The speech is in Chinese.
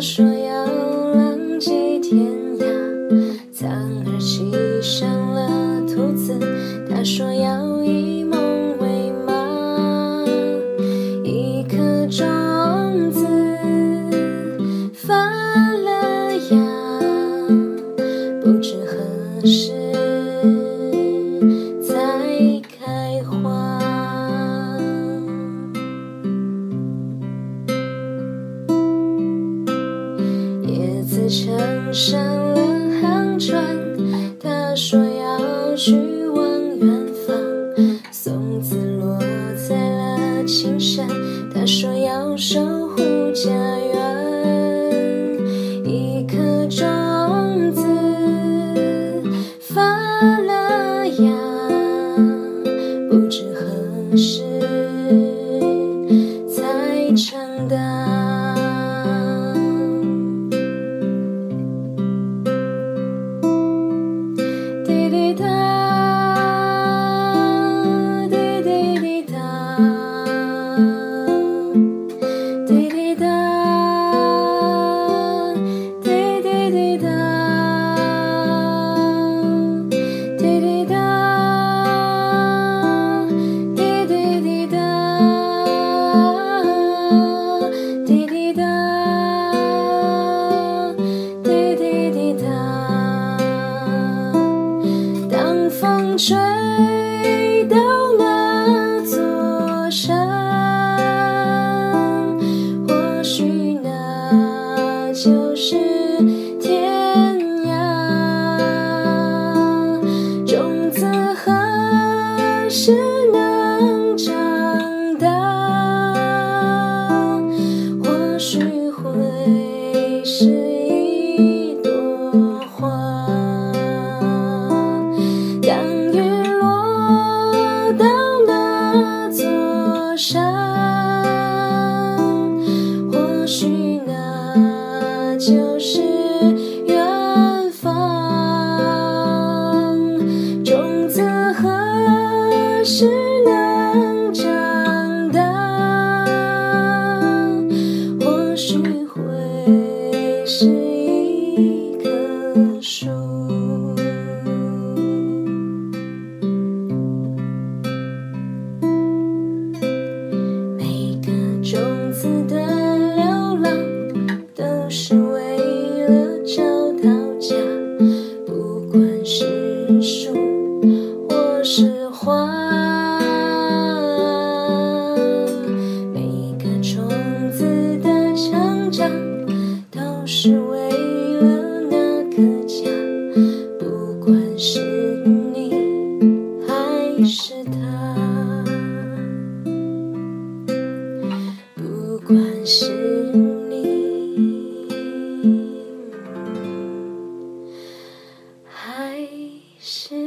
说要乘上了航船，他说要去往远方。松子落在了青山，他说要守护家园。一颗种子发了芽，不知何时才长大。sunshine. 就是远方。种子何时能长大？或许会是是花，每个种子的成长都是为了那个家，不管是你还是他，不管是你还是。